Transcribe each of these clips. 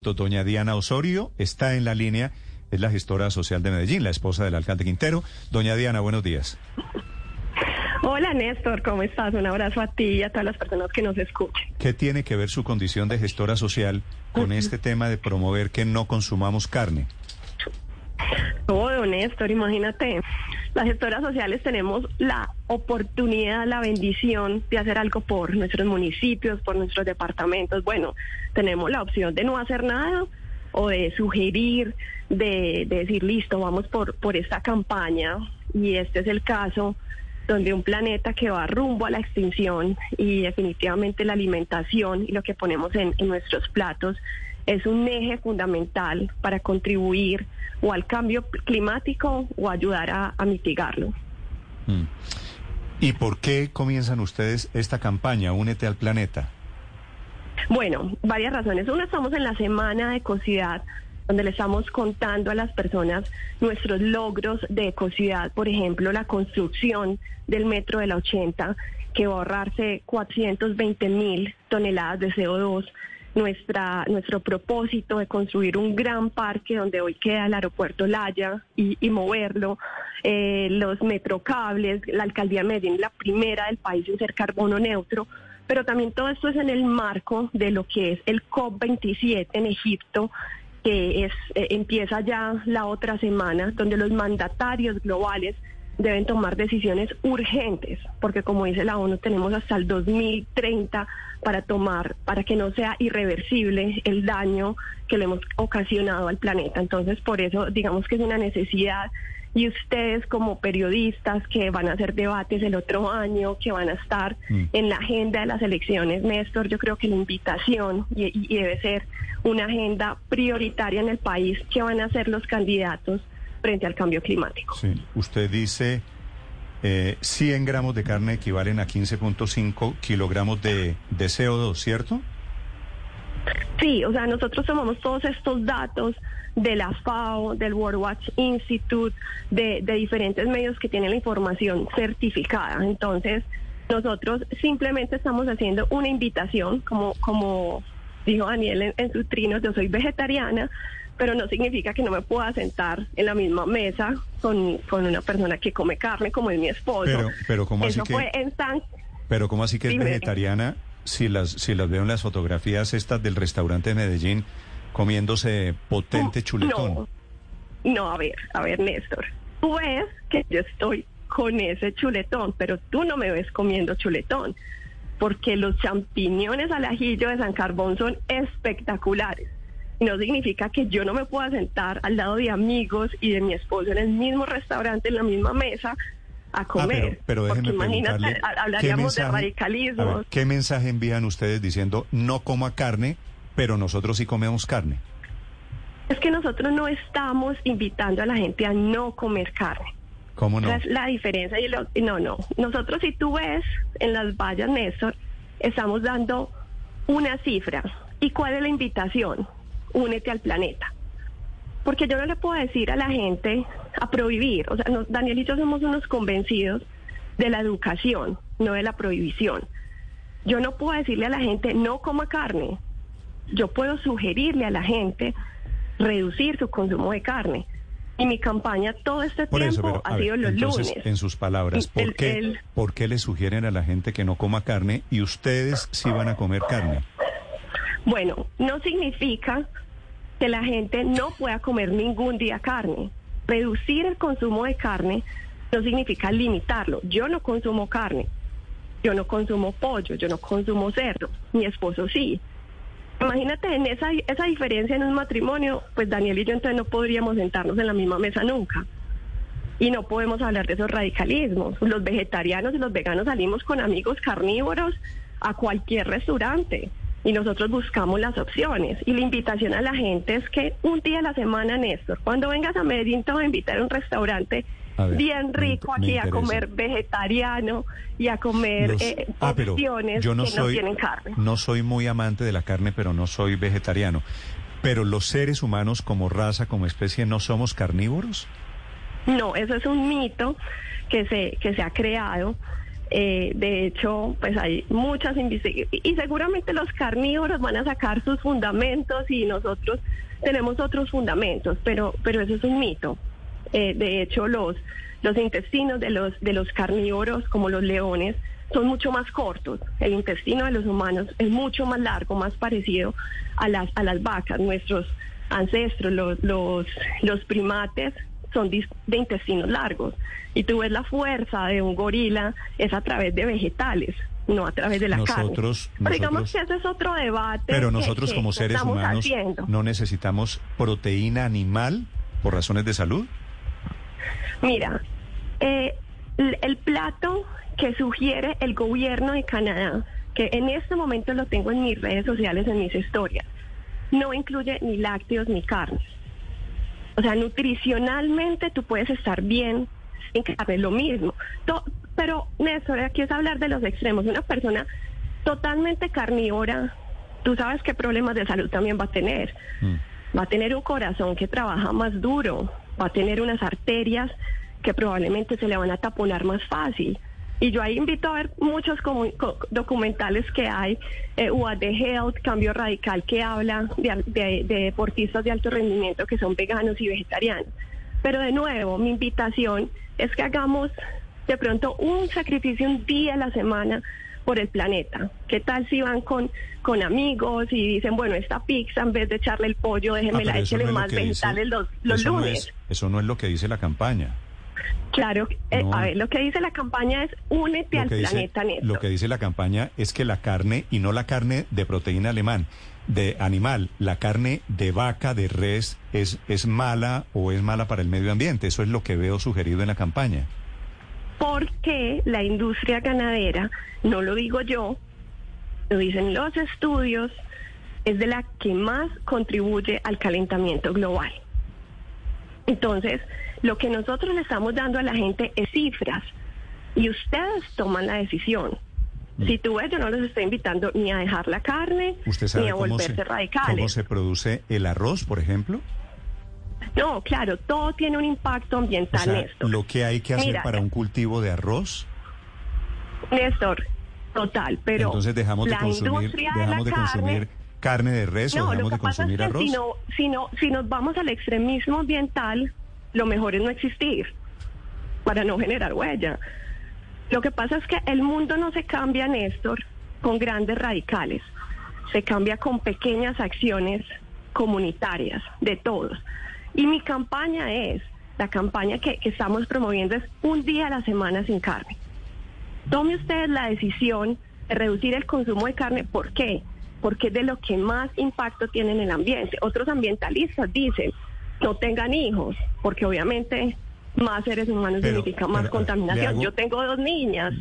Doña Diana Osorio está en la línea, es la gestora social de Medellín, la esposa del alcalde Quintero. Doña Diana, buenos días. Hola Néstor, ¿cómo estás? Un abrazo a ti y a todas las personas que nos escuchan. ¿Qué tiene que ver su condición de gestora social con este tema de promover que no consumamos carne? Todo, Néstor, imagínate. Las gestoras sociales tenemos la oportunidad, la bendición de hacer algo por nuestros municipios, por nuestros departamentos. Bueno, tenemos la opción de no hacer nada o de sugerir, de, decir, listo, vamos por, por esta campaña. Y este es el caso donde un planeta que va rumbo a la extinción y definitivamente la alimentación y lo que ponemos en, en nuestros platos es un eje fundamental para contribuir o al cambio climático o ayudar a, mitigarlo. Mm. ¿Y por qué comienzan ustedes esta campaña, Únete al Planeta? Bueno, varias razones. Una, estamos en la semana de ecocidad, donde le estamos contando a las personas nuestros logros de ecocidad, por ejemplo, la construcción del metro de la 80, que va a ahorrarse 420 mil toneladas de CO2 nuestra, nuestro propósito de construir un gran parque donde hoy queda el aeropuerto Laya y, moverlo, eh, los metrocables, la alcaldía de Medellín, la primera del país en ser carbono neutro, pero también todo esto es en el marco de lo que es el COP27 en Egipto, que es, eh, empieza ya la otra semana, donde los mandatarios globales deben tomar decisiones urgentes, porque como dice la ONU, tenemos hasta el 2030 para tomar, para que no sea irreversible el daño que le hemos ocasionado al planeta. Entonces, por eso digamos que es una necesidad y ustedes como periodistas que van a hacer debates el otro año, que van a estar mm. en la agenda de las elecciones, Néstor, yo creo que la invitación y, y debe ser una agenda prioritaria en el país que van a ser los candidatos frente al cambio climático. Sí, usted dice eh, 100 gramos de carne equivalen a 15.5 kilogramos de, de CO2, ¿cierto? Sí, o sea, nosotros tomamos todos estos datos de la FAO, del World Watch Institute, de, diferentes medios que tienen la información certificada. Entonces, nosotros simplemente estamos haciendo una invitación, como, como dijo Daniel en, en su trino, yo soy vegetariana, pero no significa que no me pueda sentar en la misma mesa con, una persona que come carne como es mi esposo. Pero, pero ¿cómo así que, fue en Pero ¿cómo así que es vegetariana si las, si las veo en las fotografías estas del restaurante de Medellín comiéndose potente chuletón? No, no, a ver, a ver, Néstor. Tú ves que yo estoy con ese chuletón, pero tú no me ves comiendo chuletón, porque los champiñones al ajillo de San Carbón son espectaculares no significa que yo no me pueda sentar al lado de amigos y de mi esposo en el mismo restaurante, en la misma mesa, a ah, comer. pero, imagínate, hablaríamos de radicalismo. ¿Qué mensaje envían ustedes diciendo no coma carne, pero nosotros sí comemos carne? Es que nosotros no estamos invitando a la gente a no comer carne. ¿Cómo no? Es la diferencia. Y no, no. Nosotros, si tú ves en las vallas, Néstor, estamos dando una cifra. ¿Y cuál es la invitación? Únete al planeta. Porque yo no le puedo decir a la gente a prohibir, o sea, Daniel y yo somos unos convencidos de la educación, no de la prohibición. Yo no puedo decirle a la gente no coma carne. Yo puedo sugerirle a la gente reducir su consumo de carne. Y mi campaña todo este tiempo ha sido los lunes. En sus palabras, ¿por, qué, ¿por qué le sugieren a la gente que no coma carne y ustedes sí van a comer carne? Bueno, no significa que la gente no pueda comer ningún día carne. Reducir el consumo de carne no significa limitarlo. Yo no consumo carne, yo no consumo pollo, yo no consumo cerdo, mi esposo sí. Imagínate en esa, esa diferencia en un matrimonio, pues Daniel y yo entonces no podríamos sentarnos en la misma mesa nunca. Y no podemos hablar de esos radicalismos. Los vegetarianos y los veganos salimos con amigos carnívoros a cualquier restaurante y nosotros buscamos las opciones. Y la invitación a la gente es que un día a la semana, Néstor, cuando vengas a Medellín te voy a invitar a un restaurante bien rico aquí a comer vegetariano y a comer eh, ah, opciones yo no que soy, no tienen carne. No soy muy amante de la carne, pero no soy vegetariano. Pero los seres humanos como raza, como especie, ¿no somos carnívoros? No, eso es un mito que se, que se ha creado Eh, de hecho, pues hay muchas investigaciones y seguramente los carnívoros van a sacar sus fundamentos y nosotros tenemos otros fundamentos, pero, pero eso es un mito. Eh, de hecho, los, los intestinos de los, de los carnívoros, como los leones, son mucho más cortos. El intestino de los humanos es mucho más largo, más parecido a las, a las vacas. Nuestros ancestros, los, los, los primates, son de intestinos largos. Y tú ves la fuerza de un gorila es a través de vegetales, no a través de la carne. Pero digamos que ese es otro debate. Pero nosotros como seres humanos no necesitamos proteína animal por razones de salud. Mira, eh, el plato que sugiere el gobierno de Canadá, que en este momento lo tengo en mis redes sociales, en mis historias, no incluye ni lácteos ni carnes. O sea, nutricionalmente tú puedes estar bien sin carne, lo mismo. pero, Néstor, aquí es hablar de los extremos. Una persona totalmente carnívora, tú sabes qué problemas de salud también va a tener. Mm. Va a tener un corazón que trabaja más duro, va a tener unas arterias que probablemente se le van a taponar más fácil. Y yo ahí invito a ver muchos documentales que hay, eh, UAD Health, Cambio Radical, que habla de, deportistas de alto rendimiento que son veganos y vegetarianos. Pero de nuevo, mi invitación es que hagamos de pronto un sacrificio un día a la semana por el planeta. ¿Qué tal si van con, con amigos y dicen, bueno, esta pizza en vez de echarle el pollo, déjenme la no más vegetales los, los lunes? eso no es lo que dice la campaña. Claro, eh, a ver, lo que dice la campaña es únete al planeta Néstor. Lo que dice la campaña es que la carne, y no la carne de proteína alemán, de animal, la carne de vaca, de res, es, es mala o es mala para el medio ambiente. Eso es lo que veo sugerido en la campaña. Porque la industria ganadera, no lo digo yo, lo dicen los estudios, es de la que más contribuye al calentamiento global. Entonces, lo que nosotros le estamos dando a la gente es cifras y ustedes toman la decisión. Mm. Si tú ves, yo no les estoy invitando ni a dejar la carne, ni a volverse radicales. ¿Cómo se produce el arroz, por ejemplo? No, claro, todo tiene un impacto ambiental, Néstor. ¿Lo que hay que hacer para un cultivo de arroz? Néstor, total, pero entonces dejamos de consumir, dejamos de, consumir carne de res o dejamos de consumir arroz. Si, no, si nos vamos al extremismo ambiental, lo mejor es no existir para no generar huella. Lo que pasa es que el mundo no se cambia, Néstor, con grandes radicales, se cambia con pequeñas acciones comunitarias de todos. Y mi campaña es, la campaña que, que estamos promoviendo es un día a la semana sin carne. Tome usted la decisión de reducir el consumo de carne. ¿Por qué? Porque es de lo que más impacto tiene en el ambiente. Otros ambientalistas dicen, no tengan hijos, porque obviamente más seres humanos significa más contaminación. Yo tengo dos niñas.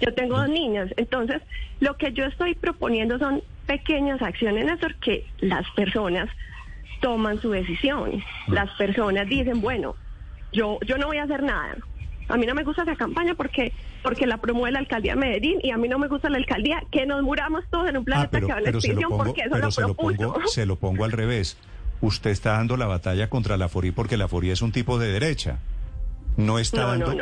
Yo tengo dos niñas. Entonces, lo que yo estoy proponiendo son pequeñas acciones eso que las personas toman su decisión. Las personas dicen, bueno, yo, yo no voy a hacer nada. A mí no me gusta esa campaña porque porque la promueve la alcaldía de Medellín y a mí no me gusta la alcaldía que nos muramos todos en un planeta que va a la extinción porque eso lo se lo, pongo, se lo pongo al revés usted está dando la batalla contra la FORI porque la FORI es un tipo de derecha. No está dando,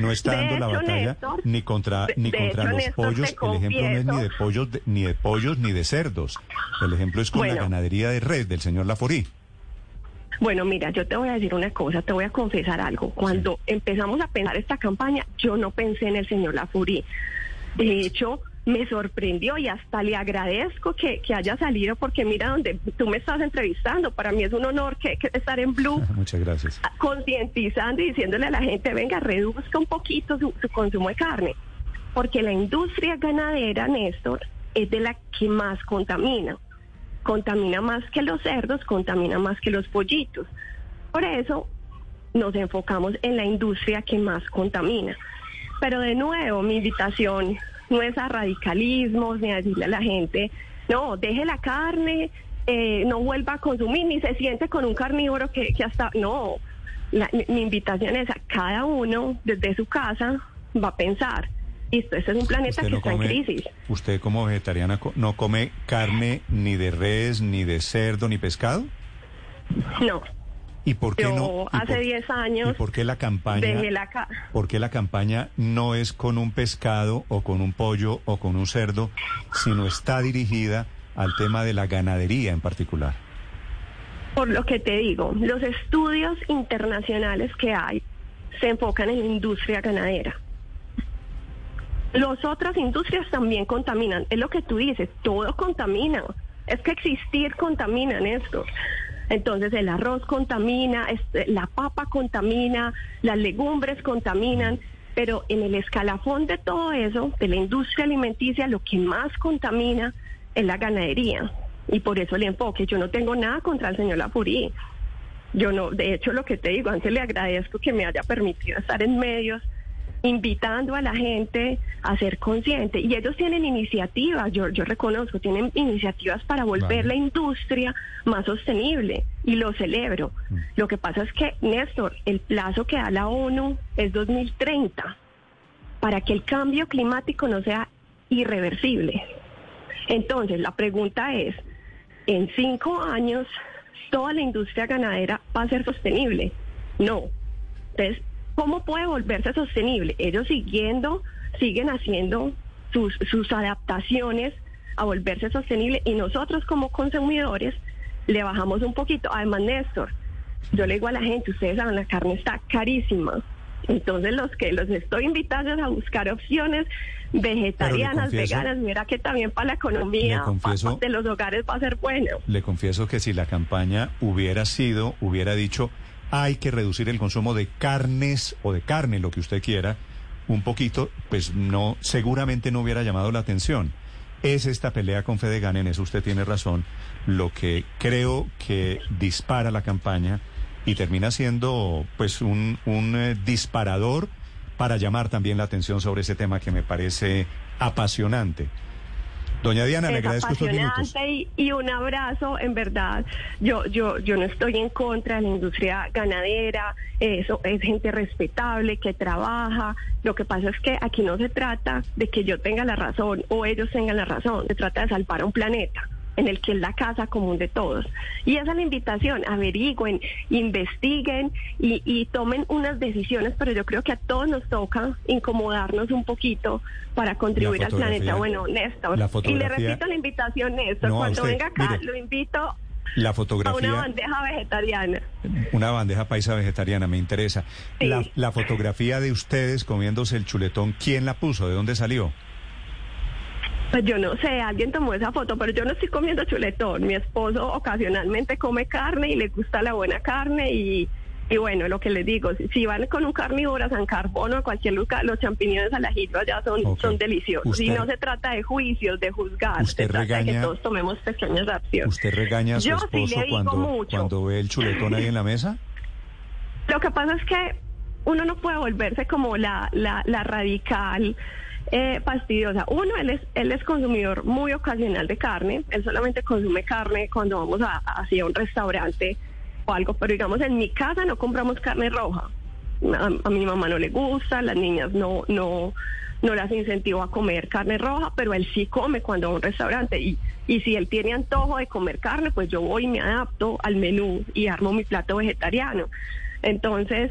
no, está dando la batalla ni contra ni contra los pollos. El ejemplo no es ni de pollos ni de pollos ni de cerdos. El ejemplo es con la ganadería de red del señor Laforí. Bueno, mira, yo te voy a decir una cosa, te voy a confesar algo. Cuando empezamos a pensar esta campaña, yo no pensé en el señor Laforí. De hecho, me sorprendió y hasta le agradezco que, haya salido porque mira donde tú me estás entrevistando, para mí es un honor que, estar en Blue. Muchas gracias. Concientizando y diciéndole a la gente, venga, reduzca un poquito su, su consumo de carne, porque la industria ganadera, Néstor, es de la que más contamina. Contamina más que los cerdos, contamina más que los pollitos. Por eso nos enfocamos en la industria que más contamina. Pero de nuevo, mi invitación no es a radicalismos ni a decirle a la gente, no, deje la carne, eh, no vuelva a consumir, ni se siente con un carnívoro que, que hasta, no, mi, invitación es a cada uno desde su casa va a pensar, listo, este es un planeta que está en crisis. ¿Usted como vegetariana no come carne ni de res, ni de cerdo, ni pescado? No, ¿Y por qué no? hace 10 años. ¿Y por qué la campaña? ¿Por qué la campaña no es con un pescado o con un pollo o con un cerdo, sino está dirigida al tema de la ganadería en particular? Por lo que te digo, los estudios internacionales que hay se enfocan en la industria ganadera. Las otras industrias también contaminan. Es lo que tú dices, todo contamina. Es que existir contaminan esto. Entonces el arroz contamina, este, la papa contamina, las legumbres contaminan, pero en el escalafón de todo eso, de la industria alimenticia, lo que más contamina es la ganadería. Y por eso el enfoque. Yo no tengo nada contra el señor Lafurí. Yo no, de hecho lo que te digo, antes le agradezco que me haya permitido estar en medios invitando a la gente a ser consciente. Y ellos tienen iniciativas, yo, yo reconozco, tienen iniciativas para volver la industria más sostenible y lo celebro. Mm. Lo que pasa es que, Néstor, el plazo que da la ONU es 2030 para que el cambio climático no sea irreversible. Entonces, la pregunta es, en cinco años, ¿toda la industria ganadera va a ser sostenible? No. Entonces, ¿Cómo puede volverse sostenible? Ellos siguiendo, siguen haciendo sus, sus adaptaciones a volverse sostenible y nosotros como consumidores le bajamos un poquito. Además, Néstor, yo le digo a la gente, ustedes saben, la carne está carísima. Entonces los que los estoy invitando a buscar opciones vegetarianas, veganas, mira que también para la economía de los hogares va a ser bueno. Le confieso que si la campaña hubiera sido, hubiera dicho hay que reducir el consumo de carnes o de carne, lo que usted quiera, un poquito, pues no, seguramente no hubiera llamado la atención. Es esta pelea con Fedegan, en eso usted tiene razón, lo que creo que dispara la campaña y termina siendo pues un, un eh, disparador para llamar también la atención sobre ese tema que me parece apasionante. Doña Diana, le agradezco estos minutos. Y, y, un abrazo, en verdad. Yo, yo, yo no estoy en contra de la industria ganadera, eso es gente respetable que trabaja. Lo que pasa es que aquí no se trata de que yo tenga la razón o ellos tengan la razón, se trata de salvar a un planeta en el que es la casa común de todos. Y esa es la invitación, averigüen, investiguen y, tomen unas decisiones, pero yo creo que a todos nos toca incomodarnos un poquito para contribuir al planeta. Bueno, Néstor, y le repito la invitación, Néstor, cuando venga acá lo invito la fotografía. A una bandeja vegetariana. Una bandeja paisa vegetariana, me interesa. La, la, fotografía de ustedes comiéndose el chuletón, ¿quién la puso? ¿De dónde salió? Pues yo no sé, alguien tomó esa foto, pero yo no estoy comiendo chuletón. Mi esposo ocasionalmente come carne y le gusta la buena carne y, y bueno, lo que les digo, si, van con un carnívoro a San Carbono, a cualquier lugar, los champiñones al ajillo allá son, son deliciosos. y no se trata de juicios, de juzgar, se trata de que todos tomemos pequeñas acciones. ¿Usted regaña a su esposo cuando, cuando ve el chuletón ahí en la mesa? Lo que pasa es que uno no puede volverse como la, la, la radical eh, fastidiosa. Uno, él es, él es consumidor muy ocasional de carne. Él solamente consume carne cuando vamos a, hacia un restaurante o algo. Pero digamos, en mi casa no compramos carne roja. A, mi mamá no le gusta, las niñas no, no, no las incentivo a comer carne roja, pero él sí come cuando va a un restaurante. Y, y si él tiene antojo de comer carne, pues yo voy y me adapto al menú y armo mi plato vegetariano. Entonces,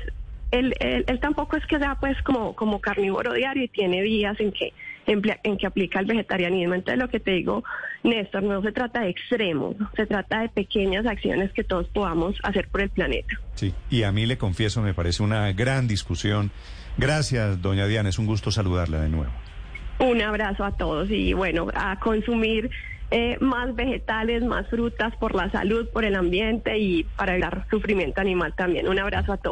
él, él, tampoco es que sea pues como, como carnívoro diario y tiene días en que, en, que aplica el vegetarianismo. Entonces lo que te digo, Néstor, no se trata de extremos, se trata de pequeñas acciones que todos podamos hacer por el planeta. Sí, y a mí le confieso, me parece una gran discusión. Gracias, doña Diana, es un gusto saludarla de nuevo. Un abrazo a todos y bueno, a consumir eh, más vegetales, más frutas por la salud, por el ambiente y para el sufrimiento animal también. Un abrazo a todos.